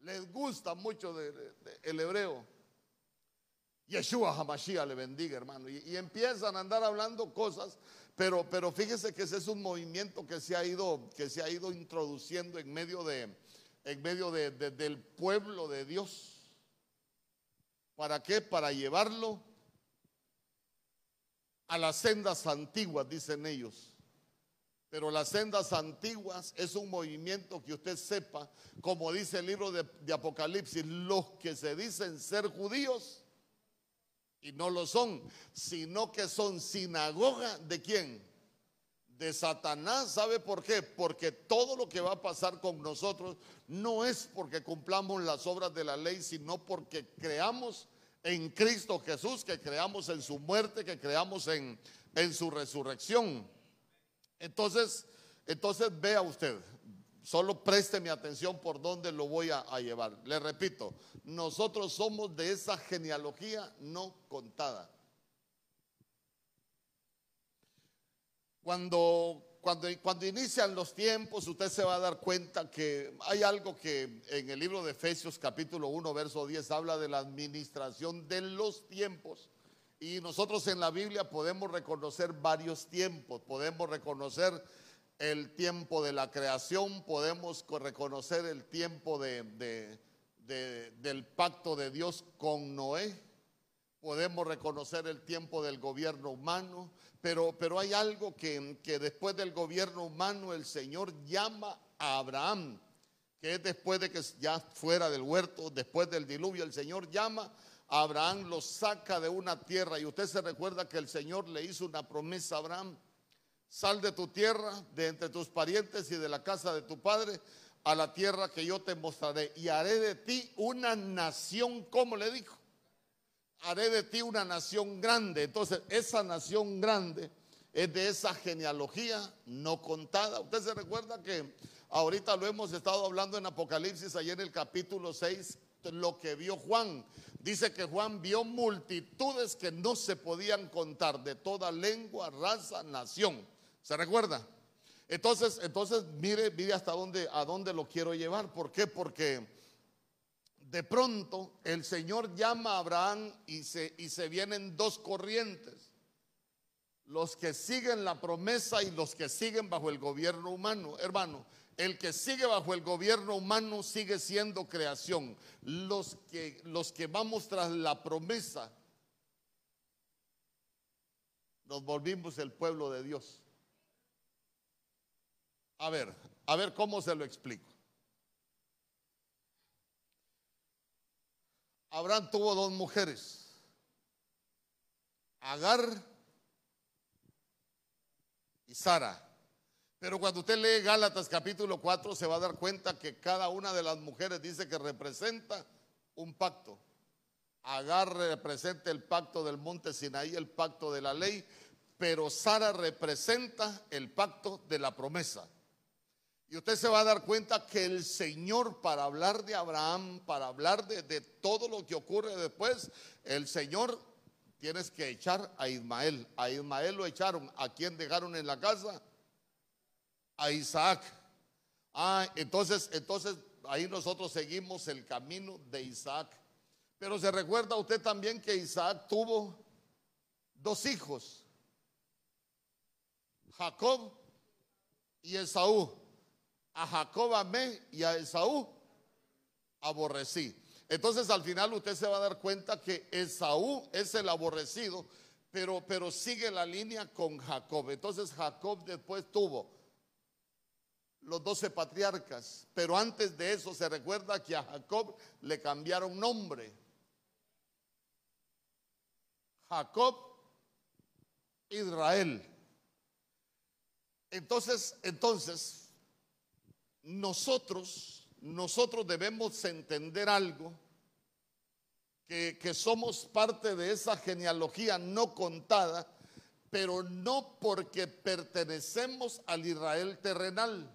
Les gusta mucho el hebreo. Yeshua Hamashiach le bendiga, hermano. Y, empiezan a andar hablando cosas, pero, pero fíjese que ese es un movimiento que se ha ido, que se ha ido introduciendo en medio, de, en medio del pueblo de Dios. ¿Para qué? Para llevarlo a las sendas antiguas, dicen ellos. Pero las sendas antiguas es un movimiento que usted sepa, como dice el libro de, Apocalipsis, los que se dicen ser judíos y no lo son, sino que son sinagoga de quién? De Satanás. ¿Sabe por qué? Porque todo lo que va a pasar con nosotros no es porque cumplamos las obras de la ley, sino porque creamos en Cristo Jesús, que creamos en su muerte, que creamos en su resurrección. Entonces, entonces vea usted, Solo preste mi atención por dónde lo voy a, llevar. Le repito, nosotros somos de esa genealogía no contada. Cuando, cuando, cuando inician los tiempos, usted se va a dar cuenta que hay algo que en el libro de Efesios capítulo 1, verso 10 habla de la administración de los tiempos. Y nosotros en la Biblia podemos reconocer varios tiempos, podemos reconocer el tiempo de la creación, podemos reconocer el tiempo de, del pacto de Dios con Noé, podemos reconocer el tiempo del gobierno humano, pero, pero hay algo que, que después del gobierno humano el Señor llama a Abraham, que es después de que ya fuera del huerto, después del diluvio, el Señor llama Abraham, lo saca de una tierra y usted se recuerda que el Señor le hizo una promesa a Abraham Sal de tu tierra, de entre tus parientes y de la casa de tu padre, a la tierra que yo te mostraré. Y haré de ti una nación, como le dijo. Haré de ti una nación grande. Entonces, esa nación grande es de esa genealogía no contada. Usted se recuerda que ahorita lo hemos estado hablando en Apocalipsis, ayer en el capítulo 6, lo que vio Juan. Dice que Juan vio multitudes que no se podían contar de toda lengua, raza, nación. ¿Se recuerda? Entonces, entonces mire, mire hasta dónde, a dónde lo quiero llevar. ¿Por qué? Porque de pronto el Señor llama a Abraham y se, y se vienen dos corrientes. Los que siguen la promesa y los que siguen bajo el gobierno humano. Hermano, el que sigue bajo el gobierno humano sigue siendo creación. Los que, los que vamos tras la promesa, nos volvimos el pueblo de Dios. A ver, a ver cómo se lo explico. Abraham tuvo dos mujeres, Agar y Sara. Pero cuando usted lee Gálatas capítulo 4 se va a dar cuenta que cada una de las mujeres dice que representa un pacto. Agar representa el pacto del monte Sinaí, el pacto de la ley, pero Sara representa el pacto de la promesa. Y usted se va a dar cuenta que el Señor, para hablar de Abraham, para hablar de, todo lo que ocurre después, el Señor tienes que echar a Ismael. A Ismael lo echaron. ¿A quién dejaron en la casa? A Isaac. Ah, entonces, entonces ahí nosotros seguimos el camino de Isaac. Pero se recuerda usted también que Isaac tuvo dos hijos, Jacob y Esaú. A Jacob amé y a Esaú aborrecí. Entonces al final usted se va a dar cuenta que Esaú es el aborrecido, pero, pero sigue la línea con Jacob. Entonces Jacob después tuvo los doce patriarcas, pero antes de eso se recuerda que a Jacob le cambiaron nombre. Jacob Israel. Entonces, entonces, nosotros, nosotros debemos entender algo, que, que somos parte de esa genealogía no contada, pero no porque pertenecemos al Israel terrenal,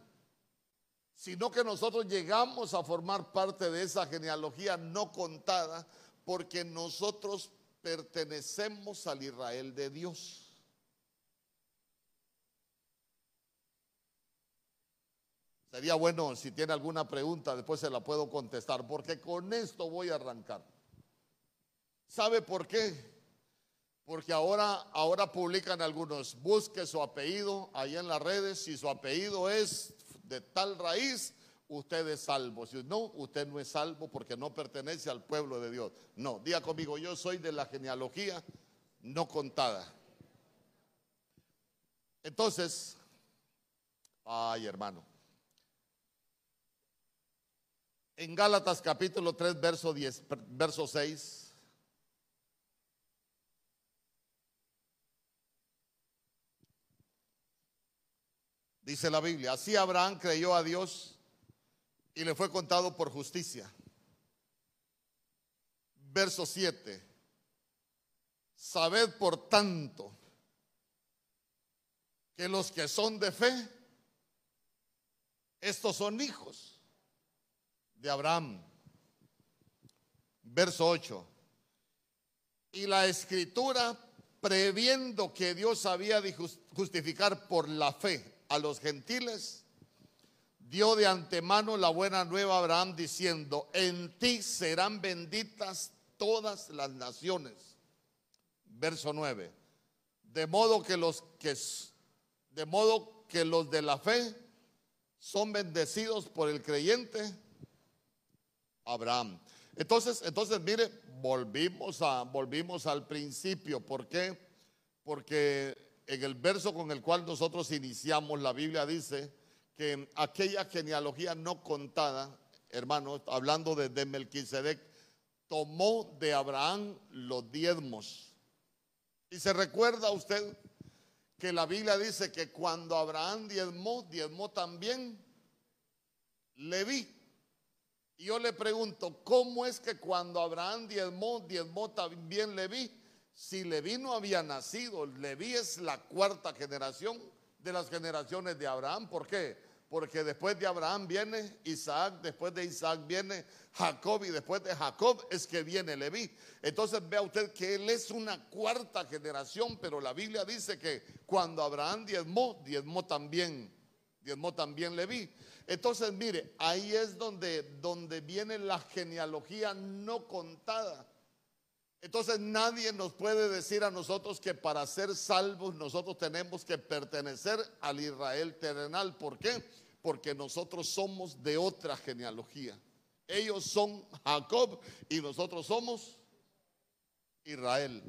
sino que nosotros llegamos a formar parte de esa genealogía no contada porque nosotros pertenecemos al Israel de Dios. Sería bueno si tiene alguna pregunta, después se la puedo contestar, porque con esto voy a arrancar. ¿Sabe por qué? Porque ahora, ahora publican algunos, busque su apellido ahí en las redes, si su apellido es de tal raíz, usted es salvo. Si no, usted no es salvo porque no pertenece al pueblo de Dios. No, diga conmigo, yo soy de la genealogía no contada. Entonces, ay hermano, en Gálatas capítulo 3, verso 10, verso 6. Dice la Biblia, así Abraham creyó a Dios y le fue contado por justicia. Verso 7. Sabed por tanto que los que son de fe, estos son hijos de Abraham. Verso 8. Y la escritura, previendo que Dios había de justificar por la fe a los gentiles, dio de antemano la buena nueva a Abraham diciendo, en ti serán benditas todas las naciones. Verso 9. De modo que los que de modo que los de la fe son bendecidos por el creyente Abraham. Entonces, entonces mire, volvimos a volvimos al principio, ¿por qué? Porque en el verso con el cual nosotros iniciamos, la Biblia dice que aquella genealogía no contada, hermanos, hablando de, Melquisedec, tomó de Abraham los diezmos. Y se recuerda usted que la Biblia dice que cuando Abraham diezmó, diezmó también Leví. Y yo le pregunto, ¿cómo es que cuando Abraham diezmó, diezmó también Leví? Si Leví no había nacido, Leví es la cuarta generación de las generaciones de Abraham. ¿Por qué? Porque después de Abraham viene Isaac, después de Isaac viene Jacob y después de Jacob es que viene Leví. Entonces vea usted que él es una cuarta generación, pero la Biblia dice que cuando Abraham diezmó, diezmó también, diezmó también Leví. Entonces mire, ahí es donde, donde viene la genealogía no contada. Entonces nadie nos puede decir a nosotros que para ser salvos nosotros tenemos que pertenecer al Israel terrenal. ¿Por qué? Porque nosotros somos de otra genealogía. Ellos son Jacob y nosotros somos Israel.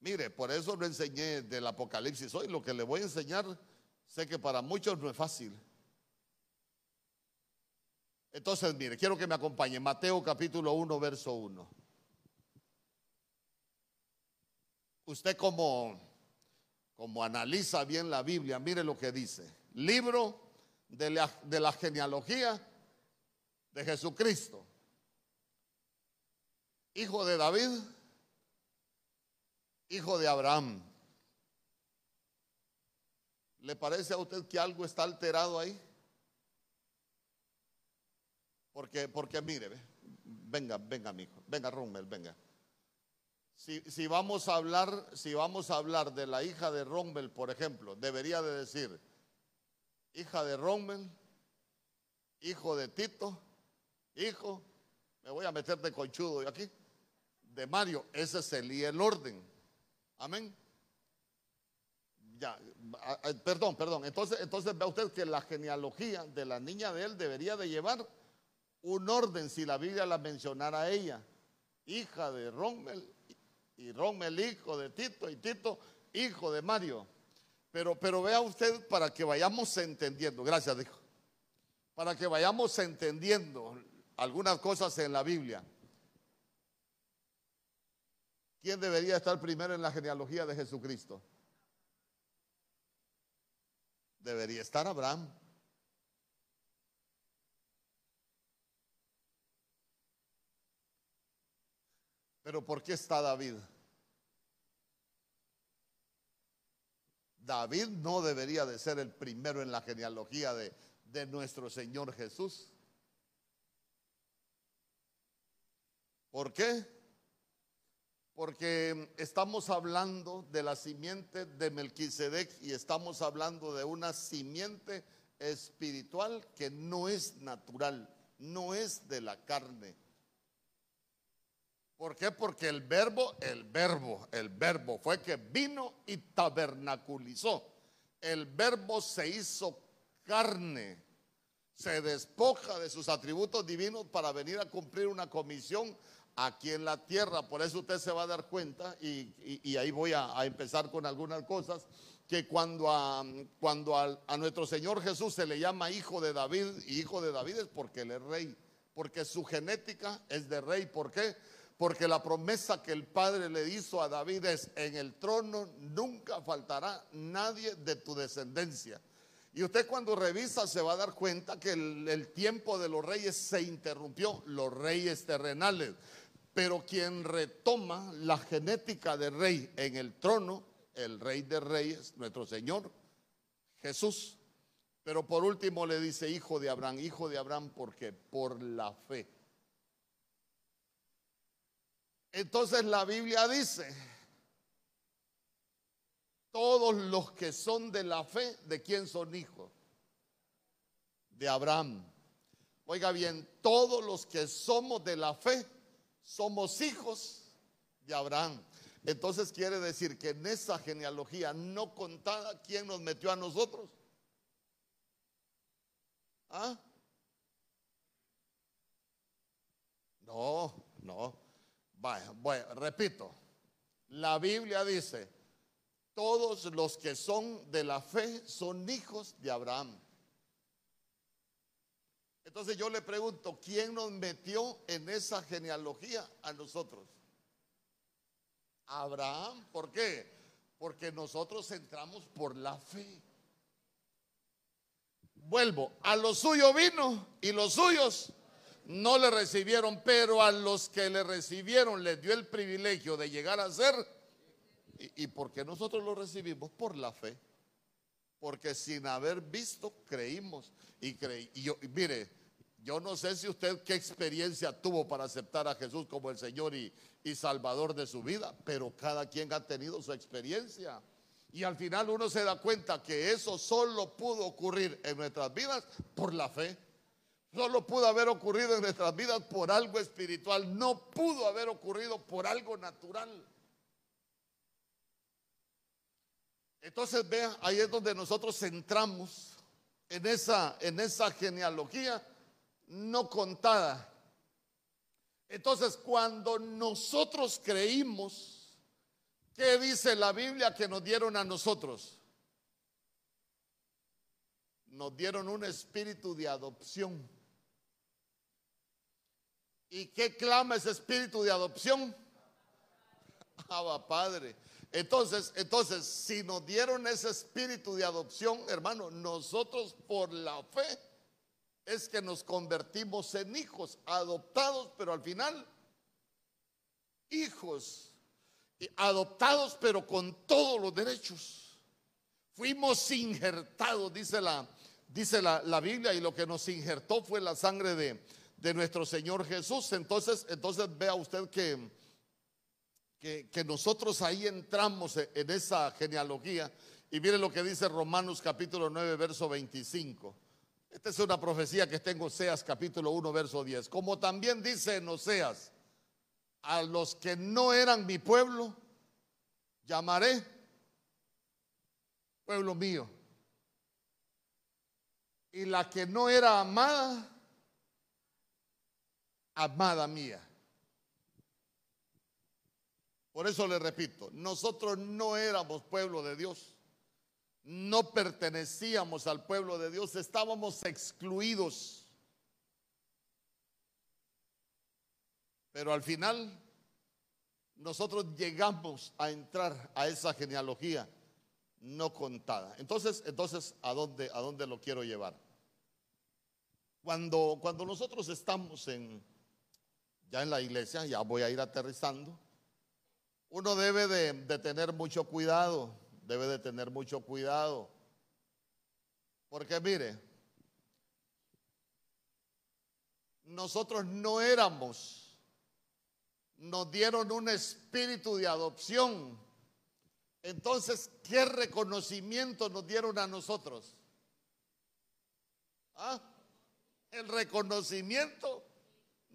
Mire, por eso lo enseñé del Apocalipsis. Hoy lo que le voy a enseñar, sé que para muchos no es fácil. Entonces, mire, quiero que me acompañe. Mateo capítulo 1, verso 1. Usted como, como analiza bien la Biblia, mire lo que dice. Libro de la, de la genealogía de Jesucristo. Hijo de David, hijo de Abraham. ¿Le parece a usted que algo está alterado ahí? Porque, porque mire, venga, venga, amigo, venga, Rommel, venga. Si, vamos a hablar, si vamos a hablar de la hija de Rommel, por ejemplo, debería de decir, hija de Rommel, hijo de Tito, hijo, me voy a meter de conchudo aquí, de Mario, ese sería el orden. Amén. Ya, perdón, perdón. Entonces, entonces ve usted que la genealogía de la niña de él debería de llevar un orden si la Biblia la mencionara a ella, hija de Rommel y Rommel hijo de Tito y Tito hijo de Mario. Pero, pero vea usted para que vayamos entendiendo, gracias dijo, para que vayamos entendiendo algunas cosas en la Biblia. ¿Quién debería estar primero en la genealogía de Jesucristo? Debería estar Abraham. Pero ¿por qué está David? David no debería de ser el primero en la genealogía de, de nuestro Señor Jesús. ¿Por qué? porque estamos hablando de la simiente de Melquisedec y estamos hablando de una simiente espiritual que no es natural, no es de la carne. ¿Por qué? Porque el verbo, el verbo, el verbo fue que vino y tabernaculizó. El verbo se hizo carne, se despoja de sus atributos divinos para venir a cumplir una comisión aquí en la tierra. Por eso usted se va a dar cuenta, y, ahí voy a, empezar con algunas cosas, que cuando, a, cuando a, nuestro Señor Jesús se le llama hijo de David, y hijo de David es porque él es rey, porque su genética es de rey. ¿Por qué? Porque la promesa que el Padre le hizo a David es, en el trono nunca faltará nadie de tu descendencia. Y usted cuando revisa se va a dar cuenta que el, tiempo de los reyes se interrumpió, los reyes terrenales. Pero quien retoma la genética de rey en el trono, el rey de reyes, nuestro Señor Jesús. Pero por último le dice hijo de Abraham, hijo de Abraham, porque por la fe. Entonces la Biblia dice, todos los que son de la fe, ¿de quién son hijos? De Abraham. Oiga bien, todos los que somos de la fe, somos hijos de Abraham. Entonces quiere decir que en esa genealogía no contada, ¿quién nos metió a nosotros? ¿Ah? No, no. Bueno, repito. La Biblia dice, todos los que son de la fe son hijos de Abraham. Entonces yo le pregunto, ¿quién nos metió en esa genealogía a nosotros? Abraham, ¿por qué? Porque nosotros entramos por la fe. Vuelvo, a lo suyo vino y los suyos no le recibieron, pero a los que le recibieron les dio el privilegio de llegar a ser. ¿Y, y por qué nosotros lo recibimos? Por la fe porque sin haber visto creímos y creí. Y yo, mire, yo no sé si usted qué experiencia tuvo para aceptar a Jesús como el Señor y, y Salvador de su vida, pero cada quien ha tenido su experiencia. Y al final uno se da cuenta que eso solo pudo ocurrir en nuestras vidas por la fe. Solo pudo haber ocurrido en nuestras vidas por algo espiritual. No pudo haber ocurrido por algo natural. Entonces, vea, ahí es donde nosotros entramos en esa, en esa genealogía no contada. Entonces, cuando nosotros creímos, ¿qué dice la Biblia que nos dieron a nosotros? Nos dieron un espíritu de adopción. ¿Y qué clama ese espíritu de adopción? Abba Padre. Entonces, entonces, si nos dieron ese espíritu de adopción, hermano, nosotros por la fe es que nos convertimos en hijos, adoptados, pero al final, hijos, adoptados, pero con todos los derechos. Fuimos injertados, dice la, dice la, la Biblia, y lo que nos injertó fue la sangre de, de nuestro Señor Jesús. Entonces, entonces vea usted que que, nosotros ahí entramos e, en esa genealogía. Y mire lo que dice Romanos capítulo 9, verso 25. Esta es una profecía que está en Oseas capítulo 1, verso 10. Como también dice en Oseas, a los que no eran mi pueblo, llamaré pueblo mío. Y la que no era amada, amada mía. Por eso le repito, nosotros no éramos pueblo de Dios, no pertenecíamos al pueblo de Dios, estábamos excluidos. Pero al final nosotros llegamos a entrar a esa genealogía no contada. Entonces, entonces ¿a dónde a dónde lo quiero llevar? Cuando cuando nosotros estamos en ya en la iglesia, ya voy a ir aterrizando uno debe de, tener mucho cuidado, debe de tener mucho cuidado. Porque mire, nosotros no éramos nos dieron un espíritu de adopción. Entonces, ¿qué reconocimiento nos dieron a nosotros? ¿Ah? El reconocimiento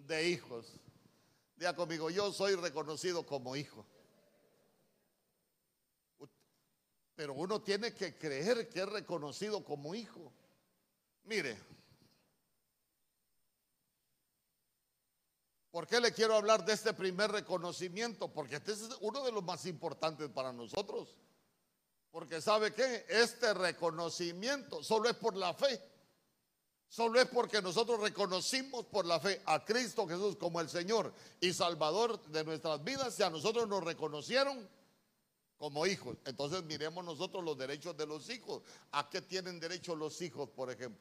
de hijos. Diga conmigo, yo soy reconocido como hijo. Pero uno tiene que creer que es reconocido como hijo. Mire, ¿por qué le quiero hablar de este primer reconocimiento? Porque este es uno de los más importantes para nosotros. Porque sabe que este reconocimiento solo es por la fe. Solo es porque nosotros reconocimos por la fe a Cristo Jesús como el Señor y Salvador de nuestras vidas y a nosotros nos reconocieron como hijos. Entonces miremos nosotros los derechos de los hijos. ¿A qué tienen derecho los hijos, por ejemplo?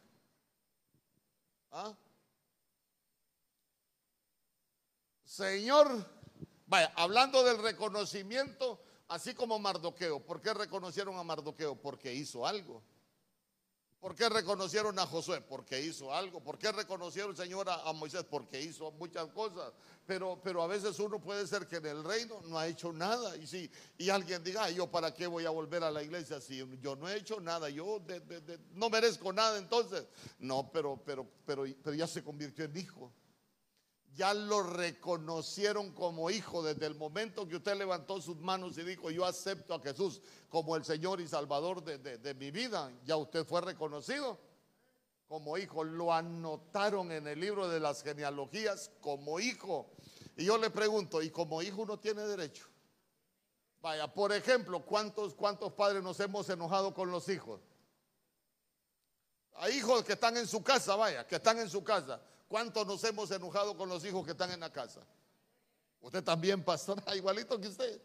¿Ah? Señor, vaya, hablando del reconocimiento, así como Mardoqueo. ¿Por qué reconocieron a Mardoqueo? Porque hizo algo. ¿Por qué reconocieron a Josué? Porque hizo algo. ¿Por qué reconocieron, Señor, a, Moisés? Porque hizo muchas cosas. Pero, pero a veces uno puede ser que en el reino no ha hecho nada. Y si y alguien diga, yo para qué voy a volver a la iglesia si yo no he hecho nada, yo no merezco nada entonces. No, pero, pero, pero, pero ya se convirtió en hijo ya lo reconocieron como hijo desde el momento que usted levantó sus manos y dijo, yo acepto a Jesús como el Señor y Salvador de, mi vida. Ya usted fue reconocido como hijo. Lo anotaron en el libro de las genealogías como hijo. Y yo le pregunto, ¿y como hijo uno tiene derecho? Vaya, por ejemplo, ¿cuántos, cuántos padres nos hemos enojado con los hijos? Hay hijos que están en su casa, vaya, que están en su casa. ¿Cuántos nos hemos enojado con los hijos que están en la casa? Usted también, pastor, igualito que usted.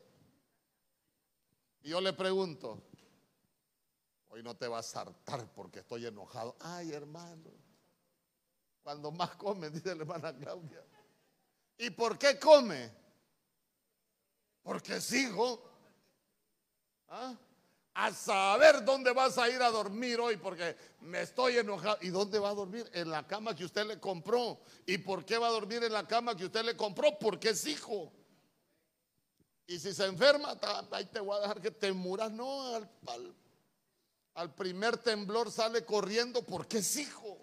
Y yo le pregunto, hoy no te vas a hartar porque estoy enojado. Ay, hermano, cuando más come, dice la hermana Claudia. ¿Y por qué come? Porque es hijo. ¿Ah? A saber dónde vas a ir a dormir hoy porque me estoy enojado. ¿Y dónde va a dormir? En la cama que usted le compró. ¿Y por qué va a dormir en la cama que usted le compró? Porque es hijo. Y si se enferma, ahí te voy a dejar que te muras. No, al, al primer temblor sale corriendo porque es hijo.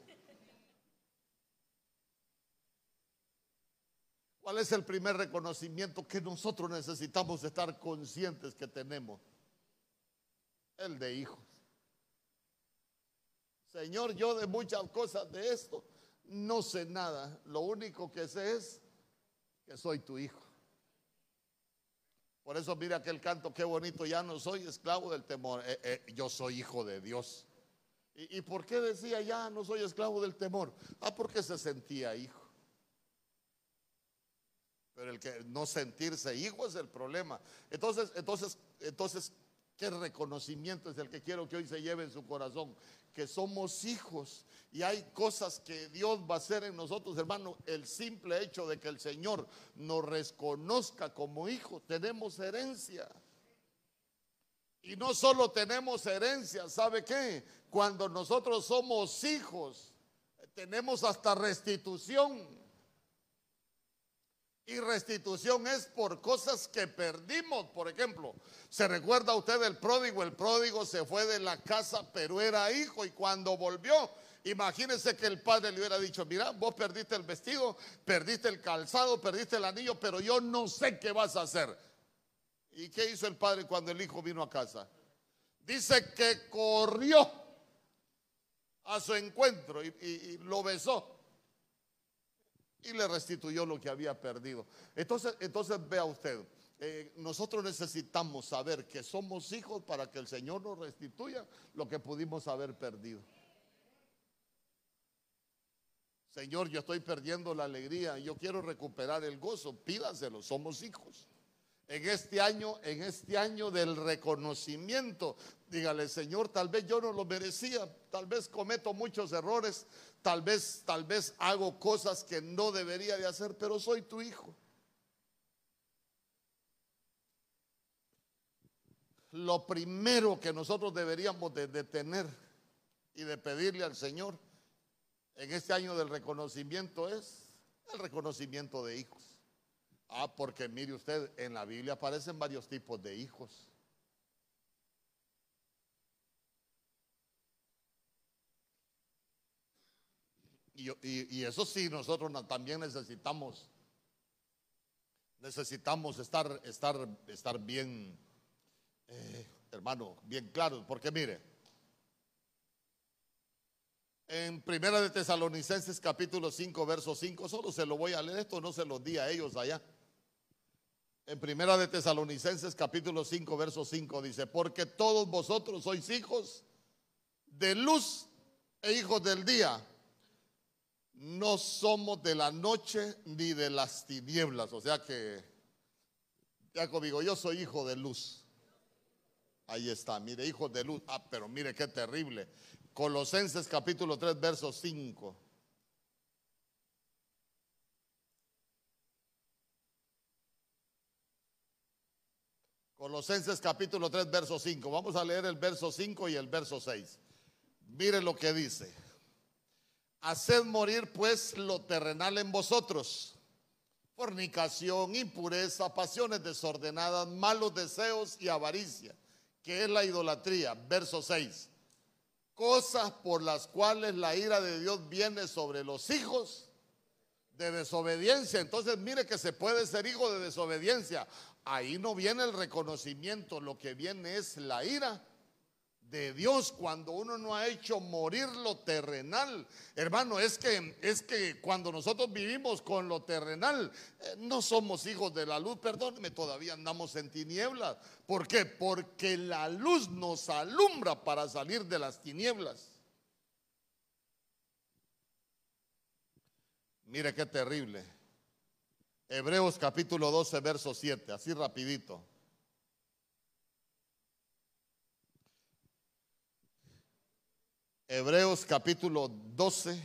¿Cuál es el primer reconocimiento que nosotros necesitamos estar conscientes que tenemos? El de hijos. Señor, yo de muchas cosas de esto no sé nada. Lo único que sé es que soy tu hijo. Por eso mira aquel canto, qué bonito, ya no soy esclavo del temor, eh, eh, yo soy hijo de Dios. ¿Y, ¿Y por qué decía ya no soy esclavo del temor? Ah, porque se sentía hijo. Pero el que no sentirse hijo es el problema. Entonces, entonces, entonces, Qué reconocimiento es el que quiero que hoy se lleve en su corazón. Que somos hijos y hay cosas que Dios va a hacer en nosotros, hermano. El simple hecho de que el Señor nos reconozca como hijos, tenemos herencia. Y no solo tenemos herencia, ¿sabe qué? Cuando nosotros somos hijos, tenemos hasta restitución. Y restitución es por cosas que perdimos. Por ejemplo, ¿se recuerda usted del pródigo? El pródigo se fue de la casa, pero era hijo. Y cuando volvió, imagínese que el padre le hubiera dicho, mira, vos perdiste el vestido, perdiste el calzado, perdiste el anillo, pero yo no sé qué vas a hacer. ¿Y qué hizo el padre cuando el hijo vino a casa? Dice que corrió a su encuentro y lo besó y le restituyó lo que había perdido. Entonces, entonces vea usted, eh, nosotros necesitamos saber que somos hijos para que el Señor nos restituya lo que pudimos haber perdido. Señor, yo estoy perdiendo la alegría, yo quiero recuperar el gozo, pídaselo, somos hijos. En este año, en este año del reconocimiento, dígale, Señor, tal vez yo no lo merecía, tal vez cometo muchos errores, Tal vez, tal vez hago cosas que no debería de hacer, pero soy tu hijo. Lo primero que nosotros deberíamos de, de tener y de pedirle al Señor en este año del reconocimiento es el reconocimiento de hijos. Ah, porque mire usted, en la Biblia aparecen varios tipos de hijos. Y, eso sí, nosotros también necesitamos, necesitamos estar, estar, estar bien, eh, hermano, bien claros, porque mire, en Primera de Tesalonicenses capítulo 5, verso 5, solo se lo voy a leer, esto no se lo di a ellos allá. En Primera de Tesalonicenses capítulo 5, verso 5 dice, porque todos vosotros sois hijos de luz e hijos del día no somos de la noche ni de las tinieblas. O sea que, ya digo, yo soy hijo de luz. Ahí está, mire, hijo de luz. Ah, pero mire qué terrible. Colosenses capítulo 3, verso 5. Colosenses capítulo 3, verso 5. Vamos a leer el verso 5 y el verso 6. Mire lo que dice. Haced morir pues lo terrenal en vosotros. Fornicación, impureza, pasiones desordenadas, malos deseos y avaricia, que es la idolatría. Verso 6. Cosas por las cuales la ira de Dios viene sobre los hijos de desobediencia. Entonces mire que se puede ser hijo de desobediencia. Ahí no viene el reconocimiento, lo que viene es la ira de Dios cuando uno no ha hecho morir lo terrenal. Hermano, es que es que cuando nosotros vivimos con lo terrenal, eh, no somos hijos de la luz, perdóneme, todavía andamos en tinieblas. ¿Por qué? Porque la luz nos alumbra para salir de las tinieblas. Mire qué terrible. Hebreos capítulo 12, verso 7, así rapidito. Hebreos capítulo 12,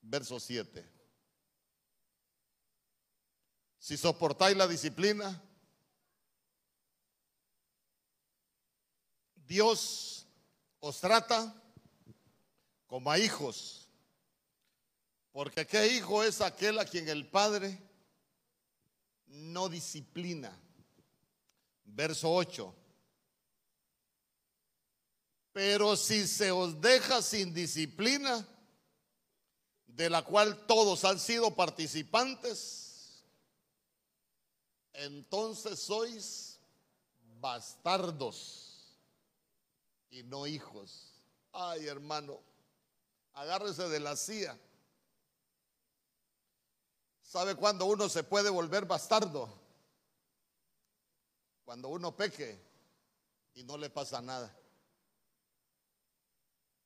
verso 7. Si soportáis la disciplina, Dios os trata como a hijos. Porque ¿qué hijo es aquel a quien el Padre no disciplina? Verso 8. Pero si se os deja sin disciplina, de la cual todos han sido participantes, entonces sois bastardos y no hijos. Ay, hermano, agárrese de la silla. ¿Sabe cuándo uno se puede volver bastardo? Cuando uno peque y no le pasa nada.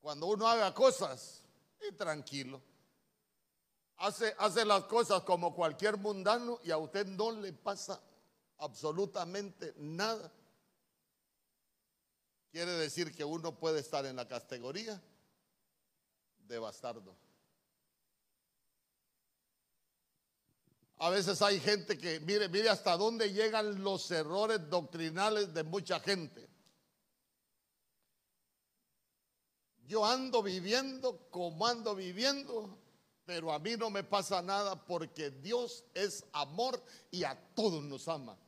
Cuando uno haga cosas, y tranquilo. Hace, hace las cosas como cualquier mundano y a usted no le pasa absolutamente nada. Quiere decir que uno puede estar en la categoría de bastardo. A veces hay gente que, mire, mire hasta dónde llegan los errores doctrinales de mucha gente. Yo ando viviendo como ando viviendo, pero a mí no me pasa nada porque Dios es amor y a todos nos ama.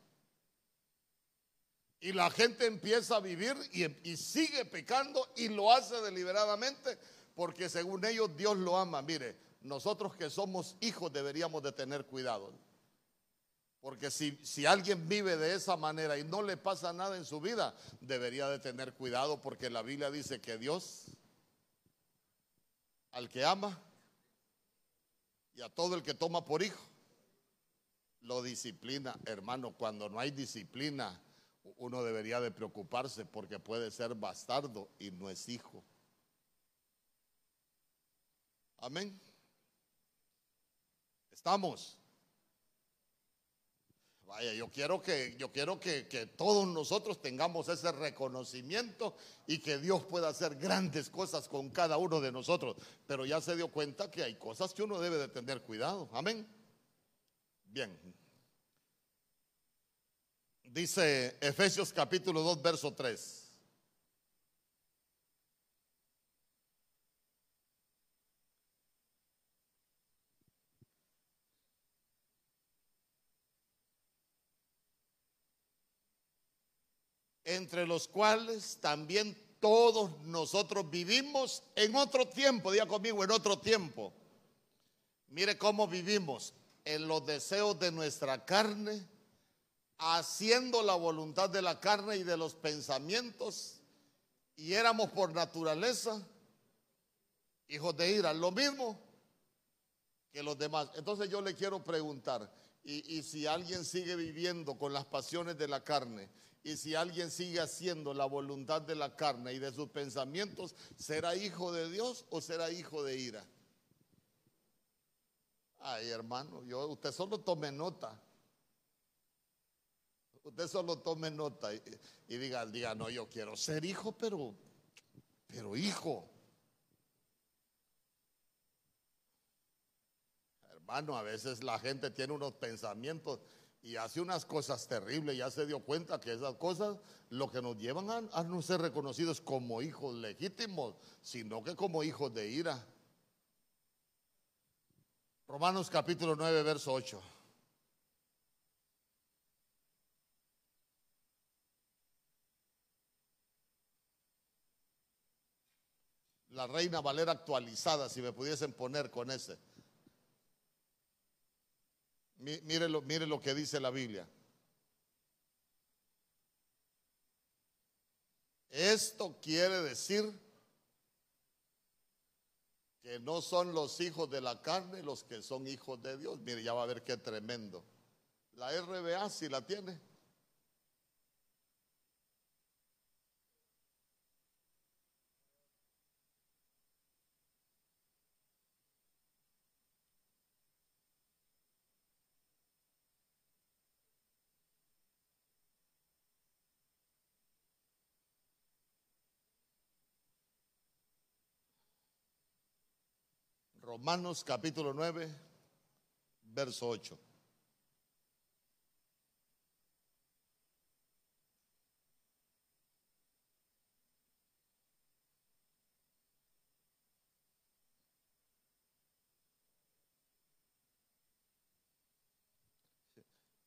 Y la gente empieza a vivir y, sigue pecando y lo hace deliberadamente porque según ellos Dios lo ama. Mire, nosotros que somos hijos deberíamos de tener cuidado. Porque si, si, alguien vive de esa manera y no le pasa nada en su vida, debería de tener cuidado porque la Biblia dice que Dios al que ama y a todo el que toma por hijo. Lo disciplina, hermano, cuando no hay disciplina, uno debería de preocuparse porque puede ser bastardo y no es hijo. Amén. Estamos. Vaya, yo quiero que, yo quiero que, que, todos nosotros tengamos ese reconocimiento y que Dios pueda hacer grandes cosas con cada uno de nosotros. Pero ya se dio cuenta que hay cosas que uno debe de tener cuidado. Amén. Bien. Dice Efesios capítulo 2, verso 3. Entre los cuales también todos nosotros vivimos en otro tiempo, diga conmigo, en otro tiempo. Mire cómo vivimos en los deseos de nuestra carne, haciendo la voluntad de la carne y de los pensamientos, y éramos por naturaleza hijos de ira, lo mismo que los demás. Entonces yo le quiero preguntar, y, si alguien sigue viviendo con las pasiones de la carne, y si alguien sigue haciendo la voluntad de la carne y de sus pensamientos, ¿será hijo de Dios o será hijo de ira? Ay, hermano, yo, usted solo tome nota. Usted solo tome nota y, y, diga, diga, no, yo quiero ser hijo, pero, pero hijo. Hermano, a veces la gente tiene unos pensamientos y hace unas cosas terribles. Ya se dio cuenta que esas cosas lo que nos llevan a, no ser reconocidos como hijos legítimos, sino que como hijos de ira. Romanos capítulo 9, verso 8. La reina Valera actualizada, si me pudiesen poner con ese. Mire lo, mire lo que dice la Biblia. Esto quiere decir que no son los hijos de la carne los que son hijos de Dios. Mire, ya va a ver qué tremendo. La RBA si la tiene. Romanos capítulo 9, verso 8.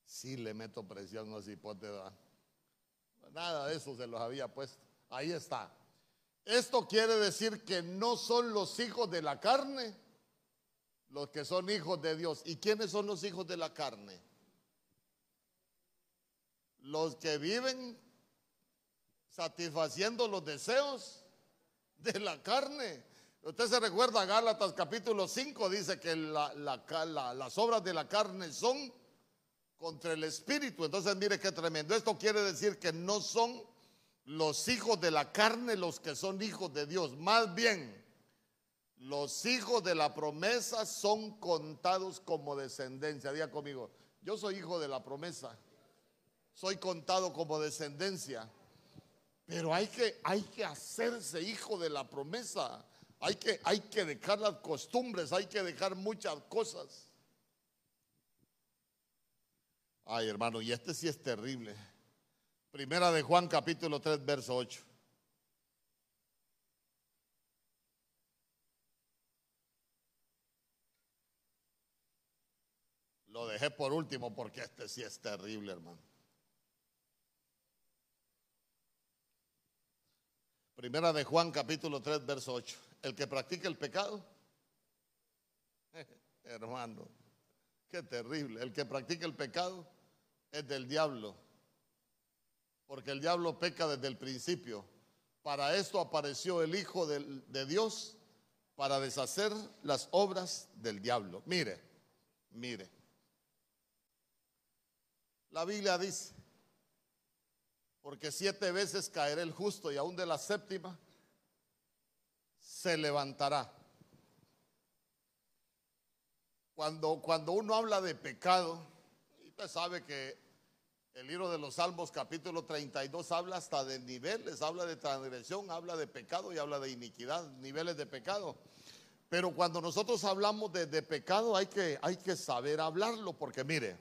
Sí le meto presión a cipote. Nada de eso se los había puesto. Ahí está. Esto quiere decir que no son los hijos de la carne los que son hijos de Dios. ¿Y quiénes son los hijos de la carne? Los que viven satisfaciendo los deseos de la carne. Usted se recuerda, Gálatas capítulo 5 dice que las obras de la carne son contra el espíritu. Entonces mire qué tremendo. Esto quiere decir que no son los hijos de la carne los que son hijos de Dios. Más bien, los hijos de la promesa son contados como descendencia. Diga conmigo, yo soy hijo de la promesa. Soy contado como descendencia. Pero hay que, hay que hacerse hijo de la promesa. Hay que, hay que dejar las costumbres, hay que dejar muchas cosas. Ay, hermano, y este sí es terrible. Primera de Juan capítulo 3, verso 8. Lo dejé por último porque este sí es terrible, hermano. Primera de Juan capítulo 3, verso 8. El que practica el pecado, hermano, qué terrible. El que practica el pecado es del diablo. Porque el diablo peca desde el principio. Para esto apareció el Hijo de, de Dios, para deshacer las obras del diablo. Mire, mire. La Biblia dice, porque siete veces caerá el justo y aún de la séptima se levantará. Cuando, cuando uno habla de pecado, usted sabe que el libro de los Salmos capítulo 32 habla hasta de niveles, habla de transgresión, habla de pecado y habla de iniquidad, niveles de pecado. Pero cuando nosotros hablamos de, de pecado hay que, hay que saber hablarlo, porque mire,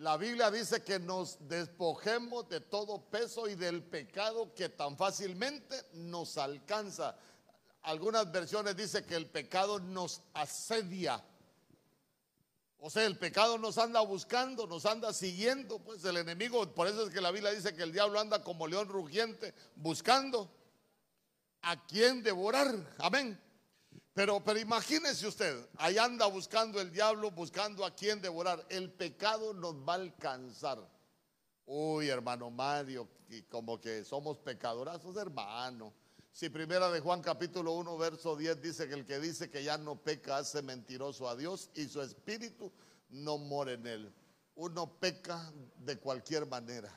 la Biblia dice que nos despojemos de todo peso y del pecado que tan fácilmente nos alcanza. Algunas versiones dicen que el pecado nos asedia. O sea, el pecado nos anda buscando, nos anda siguiendo, pues el enemigo, por eso es que la Biblia dice que el diablo anda como león rugiente buscando a quien devorar. Amén. Pero, pero imagínese usted, ahí anda buscando el diablo, buscando a quien devorar. El pecado nos va a alcanzar. Uy, hermano Mario, como que somos pecadorazos, hermano. Si primera de Juan capítulo 1, verso 10 dice que el que dice que ya no peca hace mentiroso a Dios y su espíritu no mora en él. Uno peca de cualquier manera.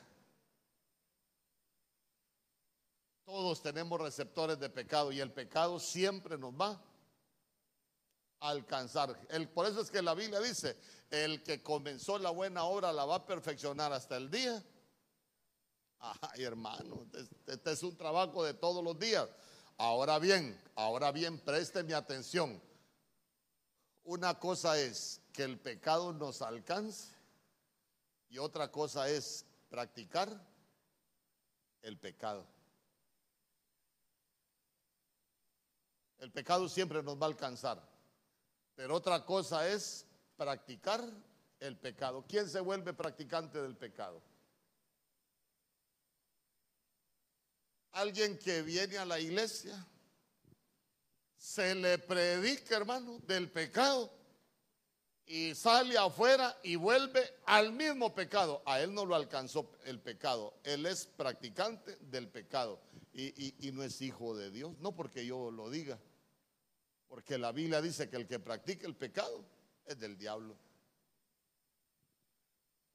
Todos tenemos receptores de pecado y el pecado siempre nos va alcanzar. El, por eso es que la Biblia dice, el que comenzó la buena obra la va a perfeccionar hasta el día Ay, hermano, este, este es un trabajo de todos los días. Ahora bien, ahora bien, mi atención. Una cosa es que el pecado nos alcance y otra cosa es practicar el pecado. El pecado siempre nos va a alcanzar, pero otra cosa es practicar el pecado. ¿Quién se vuelve practicante del pecado? alguien que viene a la iglesia, se le predica, hermano, del pecado y sale afuera y vuelve al mismo pecado. A él no lo alcanzó el pecado, él es practicante del pecado y, y no es hijo de Dios, no porque yo lo diga, porque la Biblia dice que el que practica el pecado es del diablo.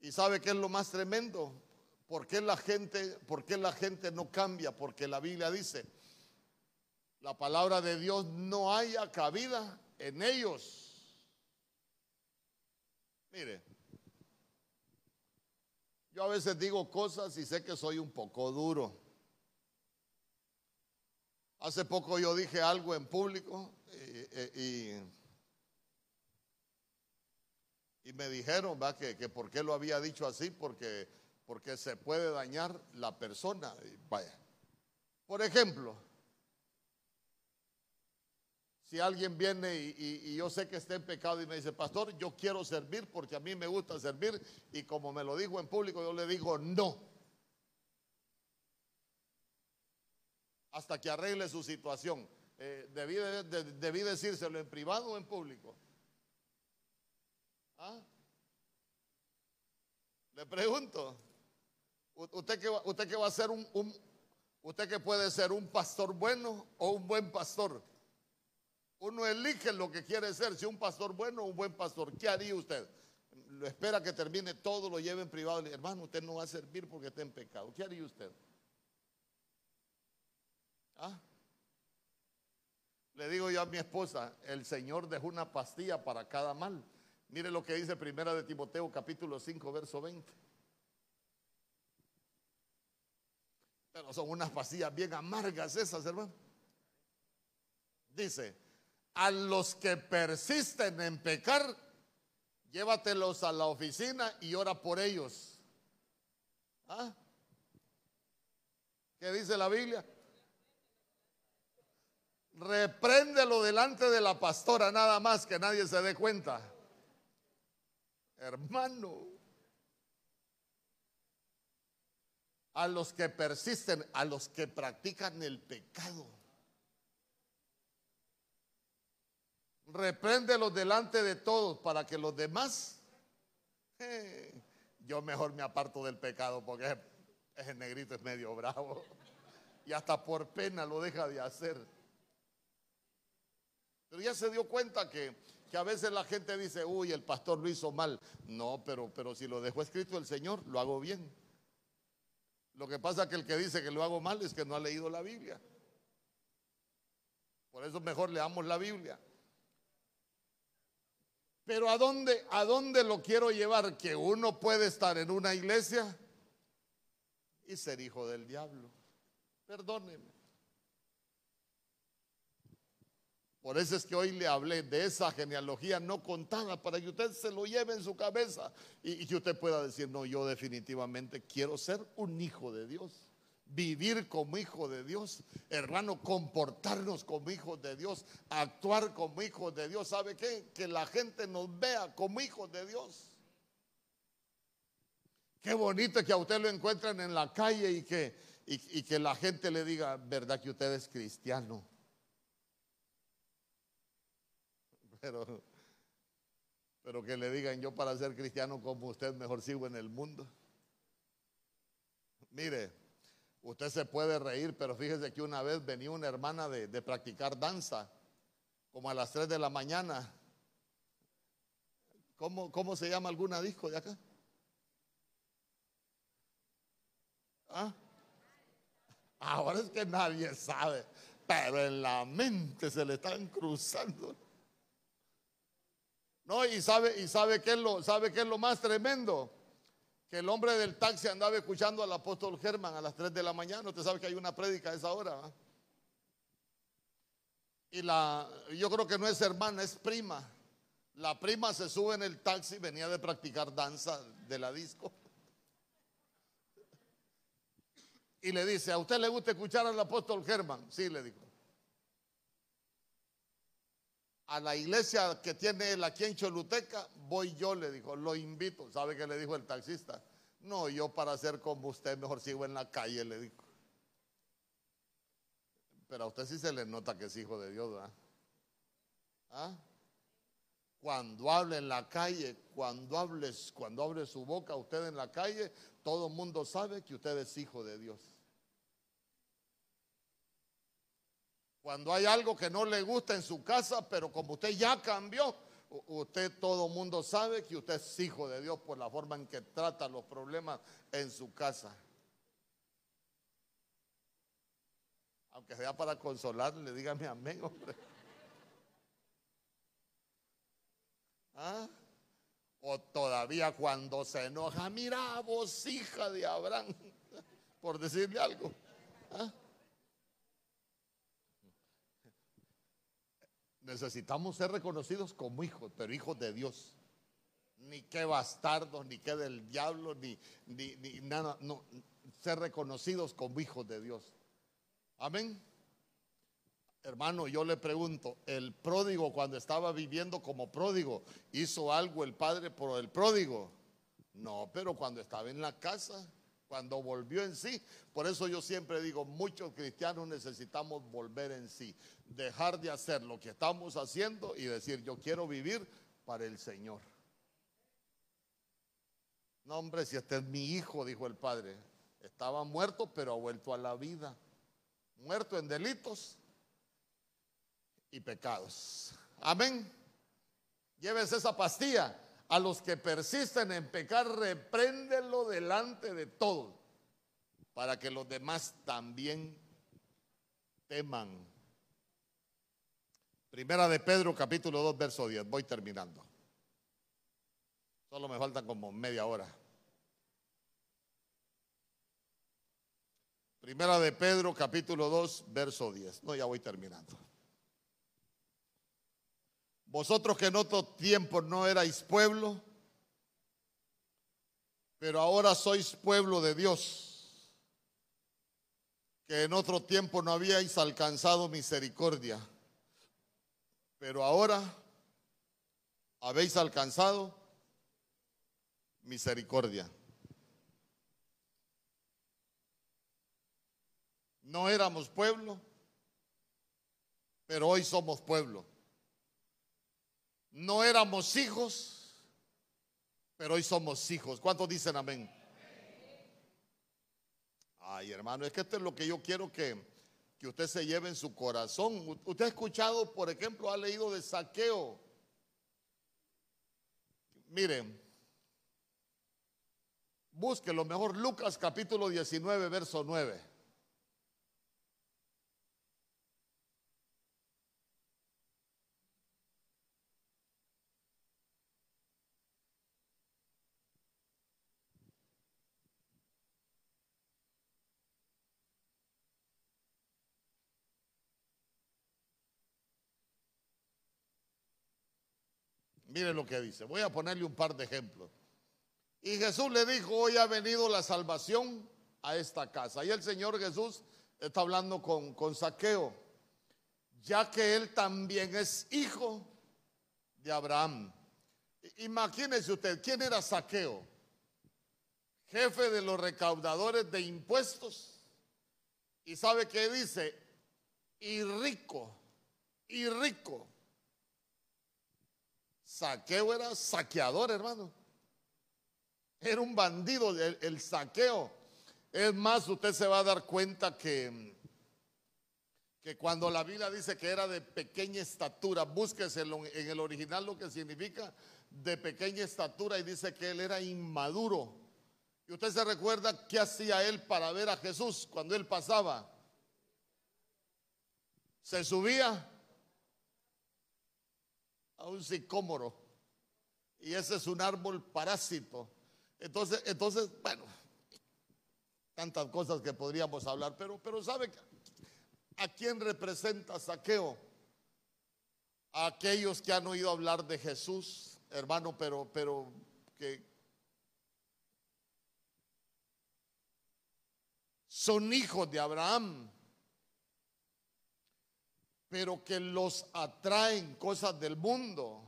¿Y sabe qué es lo más tremendo? ¿Por qué la gente, por qué la gente no cambia? Porque la Biblia dice, la palabra de Dios no haya cabida en ellos. Mire, yo a veces digo cosas y sé que soy un poco duro. Hace poco yo dije algo en público y, y, me dijeron ¿va? Que, que por qué lo había dicho así, porque porque se puede dañar la persona. Vaya. Por ejemplo, si alguien viene y, yo sé que está en pecado y me dice, pastor, yo quiero servir porque a mí me gusta servir y como me lo dijo en público, yo le digo no. Hasta que arregle su situación. Eh, debí, decírselo en privado o en público. ¿Ah? Le pregunto. Usted que, usted que va a ser un, usted que puede ser un pastor bueno o un buen pastor. Uno elige lo que quiere ser, si un pastor bueno o un buen pastor. ¿Qué haría usted? Lo espera que termine todo, lo lleve en privado. Le hermano, usted no va a servir porque está en pecado. ¿Qué haría usted? ¿Ah? Le digo yo a mi esposa, el Señor dejó una pastilla para cada mal. Mire lo que dice Primera de Timoteo capítulo 5, verso 20. Pero son unas pastillas bien amargas esas, hermano. Dice, a los que persisten en pecar, llévatelos a la oficina y ora por ellos. ¿Ah? ¿Qué dice la Biblia? Repréndelo delante de la pastora, nada más que nadie se dé cuenta. Hermano, a los que persisten, a los que practican el pecado. Repréndelos delante de todos para que los demás, eh, yo mejor me aparto del pecado porque ese negrito es medio bravo y hasta por pena lo deja de hacer. Pero ya se dio cuenta que, que a veces la gente dice, uy, el pastor lo hizo mal. No, pero, pero si lo dejó escrito el Señor, lo hago bien. Lo que pasa es que el que dice que lo hago mal es que no ha leído la Biblia. Por eso mejor leamos la Biblia. Pero ¿a dónde, ¿a dónde lo quiero llevar? Que uno puede estar en una iglesia y ser hijo del diablo. Perdóneme. Por eso es que hoy le hablé de esa genealogía no contada para que usted se lo lleve en su cabeza y, que usted pueda decir, no, yo definitivamente quiero ser un hijo de Dios. vivir como hijo de Dios, hermano, comportarnos como hijos de Dios, actuar como hijos de Dios. ¿Sabe qué? Que la gente nos vea como hijos de Dios. Qué bonito que a usted lo encuentren en la calle y que, y, que la gente le diga, ¿verdad que usted es cristiano? Pero, pero que le digan, yo para ser cristiano como usted mejor sigo en el mundo. Mire, usted se puede reír, pero fíjese que una vez venía una hermana de, de practicar danza, como a las 3 de la mañana. ¿Cómo, ¿Cómo se llama alguna disco de acá? ¿Ah? Ahora es que nadie sabe, pero en la mente se le están cruzando. No, y sabe, y sabe qué es lo, sabe qué es lo más tremendo. Que el hombre del taxi andaba escuchando al apóstol Germán a las 3 de la mañana. Usted sabe que hay una prédica a esa hora. Y la, yo creo que no es hermana, es prima. La prima se sube en el taxi, venía de practicar danza de la disco. y le dice, ¿a usted le gusta escuchar al apóstol Germán? Sí, le dijo. A la iglesia que tiene él aquí en Choluteca, voy yo, le dijo, lo invito. ¿Sabe qué le dijo el taxista? No, yo para ser como usted mejor sigo en la calle, le dijo. Pero a usted sí se le nota que es hijo de Dios, ¿verdad? ¿Ah? Cuando hable en la calle, cuando hables, cuando abre su boca usted en la calle, todo el mundo sabe que usted es hijo de Dios. Cuando hay algo que no le gusta en su casa, pero como usted ya cambió, usted todo mundo sabe que usted es hijo de Dios por la forma en que trata los problemas en su casa. Aunque sea para consolarle, dígame amén, hombre. ¿Ah? O todavía cuando se enoja, mira vos, hija de Abraham, por decirle algo. ¿Ah? Necesitamos ser reconocidos como hijos, pero hijos de Dios. Ni que bastardos, ni que del diablo, ni, ni, ni nada. No, ser reconocidos como hijos de Dios. Amén. Hermano, yo le pregunto, ¿el pródigo cuando estaba viviendo como pródigo hizo algo el padre por el pródigo? No, pero cuando estaba en la casa, cuando volvió en sí, por eso yo siempre digo, muchos cristianos necesitamos volver en sí, dejar de hacer lo que estamos haciendo y decir, yo quiero vivir para el Señor. No, hombre, si este es mi hijo, dijo el padre, estaba muerto, pero ha vuelto a la vida, muerto en delitos y pecados. Amén. Llévese esa pastilla. A los que persisten en pecar, repréndelo delante de todos, para que los demás también teman. Primera de Pedro, capítulo 2, verso 10. Voy terminando. Solo me faltan como media hora. Primera de Pedro, capítulo 2, verso 10. No, ya voy terminando. Vosotros que en otro tiempo no erais pueblo, pero ahora sois pueblo de Dios, que en otro tiempo no habíais alcanzado misericordia, pero ahora habéis alcanzado misericordia. No éramos pueblo, pero hoy somos pueblo. No éramos hijos, pero hoy somos hijos. ¿Cuántos dicen amén? Ay, hermano, es que esto es lo que yo quiero que, que usted se lleve en su corazón. Usted ha escuchado, por ejemplo, ha leído de saqueo. Miren, busque lo mejor Lucas capítulo 19, verso 9. Mire lo que dice. Voy a ponerle un par de ejemplos. Y Jesús le dijo, hoy ha venido la salvación a esta casa. Y el Señor Jesús está hablando con, con Saqueo, ya que él también es hijo de Abraham. Imagínese usted, ¿quién era Saqueo? Jefe de los recaudadores de impuestos. Y sabe qué dice, y rico, y rico. Saqueo era saqueador, hermano. Era un bandido, el, saqueo. Es más, usted se va a dar cuenta que, que cuando la Biblia dice que era de pequeña estatura, búsquese en el original lo que significa de pequeña estatura y dice que él era inmaduro. Y usted se recuerda qué hacía él para ver a Jesús cuando él pasaba. Se subía a un sicómoro y ese es un árbol parásito. Entonces, entonces, bueno, tantas cosas que podríamos hablar, pero, pero ¿sabe a quién representa Saqueo? A aquellos que han oído hablar de Jesús, hermano, pero, pero que son hijos de Abraham, pero que los atraen cosas del mundo.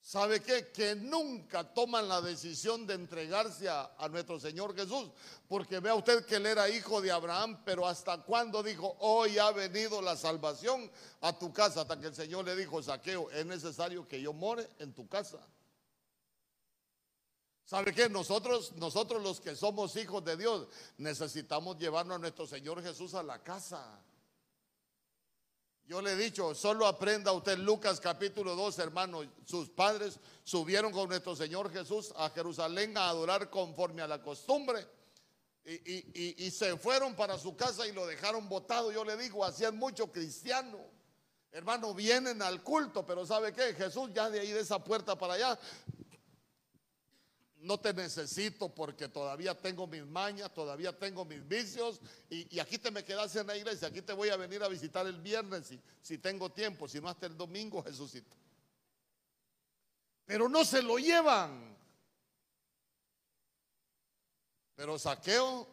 ¿Sabe qué? Que nunca toman la decisión de entregarse a, nuestro Señor Jesús. Porque vea usted que él era hijo de Abraham, pero hasta cuando dijo, hoy ha venido la salvación a tu casa. Hasta que el Señor le dijo, saqueo, es necesario que yo more en tu casa. ¿Sabe qué? Nosotros, nosotros los que somos hijos de Dios, necesitamos llevarnos a nuestro Señor Jesús a la casa. Yo le he dicho, solo aprenda usted Lucas capítulo 2, hermano. Sus padres subieron con nuestro Señor Jesús a Jerusalén a adorar conforme a la costumbre. Y, se fueron para su casa y lo dejaron botado. Yo le digo, hacían mucho cristiano. Hermano, vienen al culto, pero ¿sabe qué? Jesús ya de ahí de esa puerta para allá no te necesito porque todavía tengo mis mañas, todavía tengo mis vicios y, aquí te me quedas en la iglesia, aquí te voy a venir a visitar el viernes si, tengo tiempo, si no hasta el domingo Jesucito. Pero no se lo llevan. Pero saqueo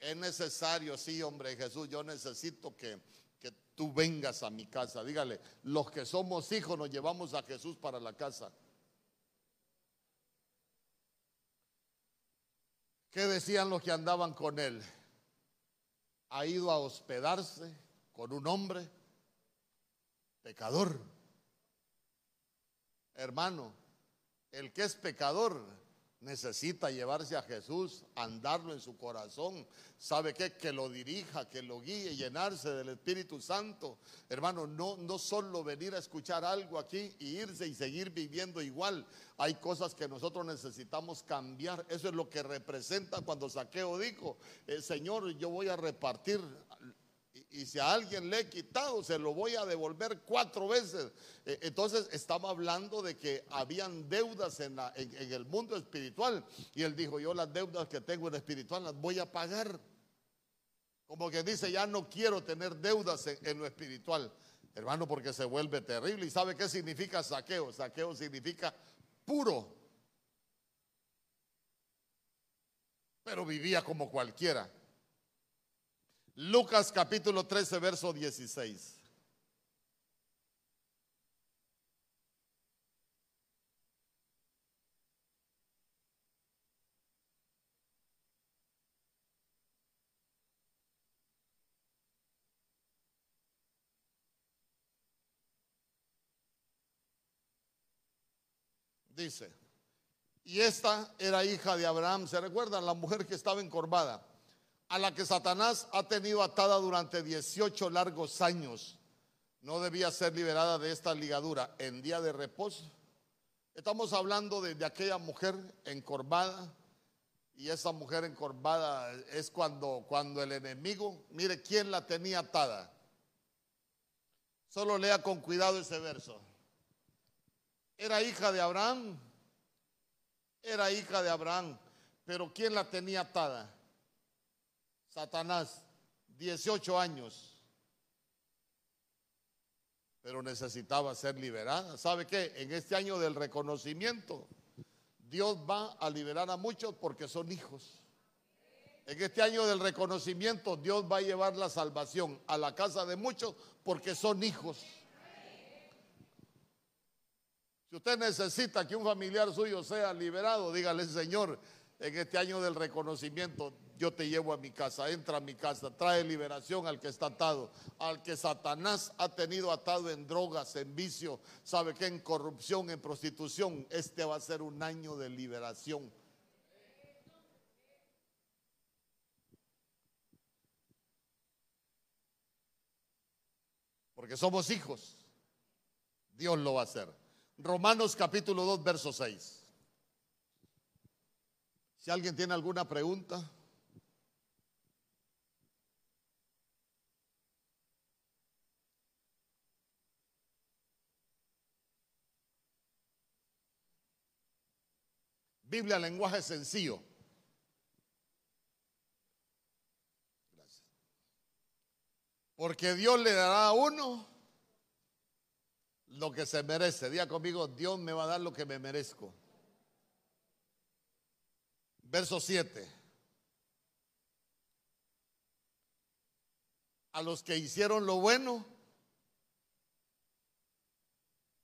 es necesario, sí hombre Jesús, yo necesito que, que tú vengas a mi casa. Dígale, los que somos hijos nos llevamos a Jesús para la casa. ¿Qué decían los que andaban con él? Ha ido a hospedarse con un hombre pecador. Hermano, el que es pecador necesita llevarse a Jesús, andarlo en su corazón. ¿Sabe qué? Que lo dirija, que lo guíe, llenarse del Espíritu Santo. Hermano, no, no solo venir a escuchar algo aquí y irse y seguir viviendo igual. Hay cosas que nosotros necesitamos cambiar. Eso es lo que representa cuando Saqueo dijo, eh, Señor, yo voy a repartir y si a alguien le he quitado, se lo voy a devolver cuatro veces. E, entonces estamos hablando de que habían deudas en, el mundo espiritual. Y él dijo, yo las deudas que tengo en espiritual las voy a pagar. Como que dice, ya no quiero tener deudas en lo espiritual. Hermano, porque se vuelve terrible. ¿Y sabe qué significa saqueo? Saqueo significa puro. Pero vivía como cualquiera. Lucas capítulo 13, verso 16. Dice, y esta era hija de Abraham, ¿se recuerdan? La mujer que estaba encorvada a la que Satanás ha tenido atada durante 18 largos años, no debía ser liberada de esta ligadura en día de reposo. Estamos hablando de, aquella mujer encorvada y esa mujer encorvada es cuando, cuando el enemigo, mire quién la tenía atada. Solo lea con cuidado ese verso. Era hija de Abraham, era hija de Abraham, pero ¿quién la tenía atada? Satanás, 18 años, pero necesitaba ser liberada. ¿Sabe qué? En este año del reconocimiento, Dios va a liberar a muchos porque son hijos. En este año del reconocimiento, Dios va a llevar la salvación a la casa de muchos porque son hijos. Si usted necesita que un familiar suyo sea liberado, dígale, Señor, en este año del reconocimiento, yo te llevo a mi casa, entra a mi casa, trae liberación al que está atado, al que Satanás ha tenido atado en drogas, en vicio, sabe que en corrupción, en prostitución, este va a ser un año de liberación. Porque somos hijos. Dios lo va a hacer. Romanos capítulo 2, verso 6. Si alguien tiene alguna pregunta. Lenguaje sencillo. Porque Dios le dará a uno lo que se merece. Diga conmigo, Dios me va a dar lo que me merezco. Verso 7. A los que hicieron lo bueno,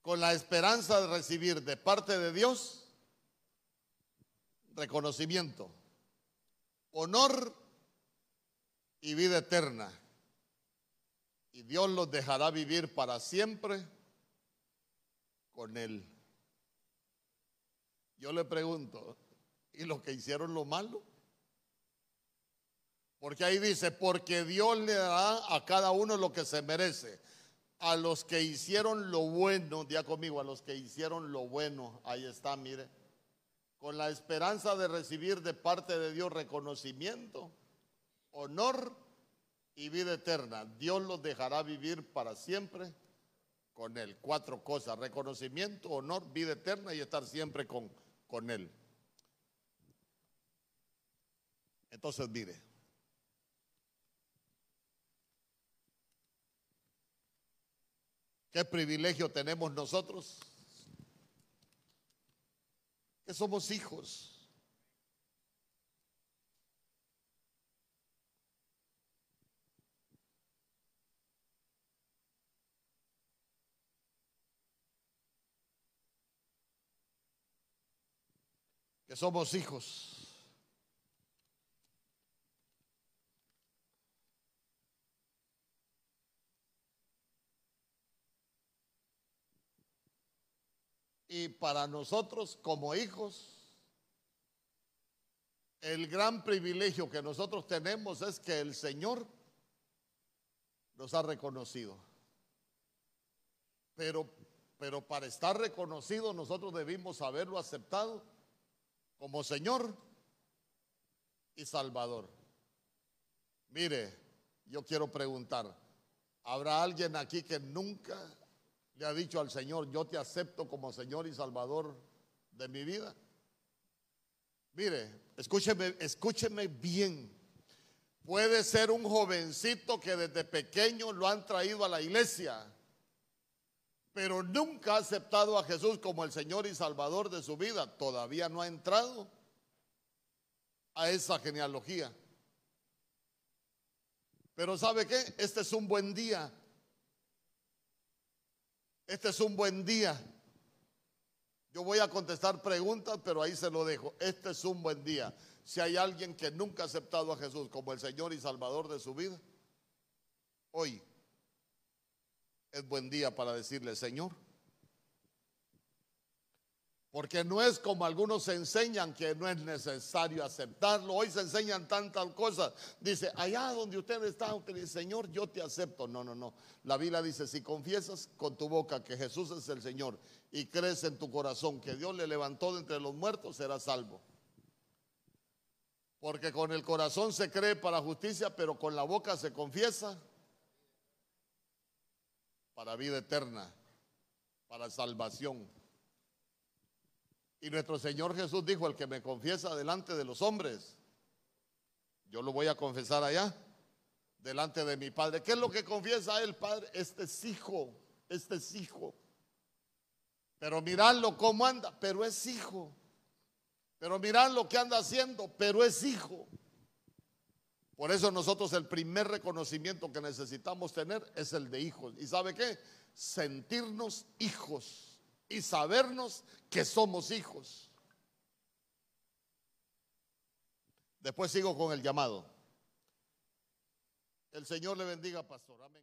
con la esperanza de recibir de parte de Dios reconocimiento, honor y vida eterna y Dios los dejará vivir para siempre con Él. Yo le pregunto, ¿y los que hicieron lo malo? Porque ahí dice, porque Dios le dará a cada uno lo que se merece. A los que hicieron lo bueno, día conmigo, a los que hicieron lo bueno, ahí está, mire, con la esperanza de recibir de parte de Dios reconocimiento, honor y vida eterna. Dios los dejará vivir para siempre con Él. Cuatro cosas, reconocimiento, honor, vida eterna y estar siempre con, con Él. Entonces, mire, ¿qué privilegio tenemos nosotros? Que somos hijos. que somos hijos. Y para nosotros como hijos, el gran privilegio que nosotros tenemos es que el Señor nos ha reconocido. Pero, pero para estar reconocido nosotros debimos haberlo aceptado como Señor y Salvador. Mire, yo quiero preguntar, ¿habrá alguien aquí que nunca ha dicho al Señor, yo te acepto como Señor y Salvador de mi vida? Mire, escúcheme, escúcheme bien. Puede ser un jovencito que desde pequeño lo han traído a la iglesia pero nunca ha aceptado a Jesús como el Señor y Salvador de su vida, todavía no ha entrado a esa genealogía. Pero ¿sabe qué? Este es un buen día. Este es un buen día. Yo voy a contestar preguntas, pero ahí se lo dejo. Este es un buen día. Si hay alguien que nunca ha aceptado a Jesús como el Señor y Salvador de su vida, hoy es buen día para decirle, Señor. Porque no es como algunos enseñan que no es necesario aceptarlo. Hoy se enseñan tantas cosas. Dice, allá donde usted está, usted dice, Señor, yo te acepto. No, no, no. La Biblia dice, si confiesas con tu boca que Jesús es el Señor y crees en tu corazón que Dios le levantó de entre los muertos, serás salvo. Porque con el corazón se cree para justicia, pero con la boca se confiesa para vida eterna, para salvación. Y nuestro Señor Jesús dijo, el que me confiesa delante de los hombres, yo lo voy a confesar allá, delante de mi Padre. ¿Qué es lo que confiesa el Padre? Este es hijo, este es hijo. Pero miradlo cómo anda, pero es hijo. Pero mirad lo que anda haciendo, pero es hijo. Por eso nosotros el primer reconocimiento que necesitamos tener es el de hijos. ¿Y sabe qué? Sentirnos hijos y sabernos que somos hijos. Después sigo con el llamado. El Señor le bendiga, pastor. Amén.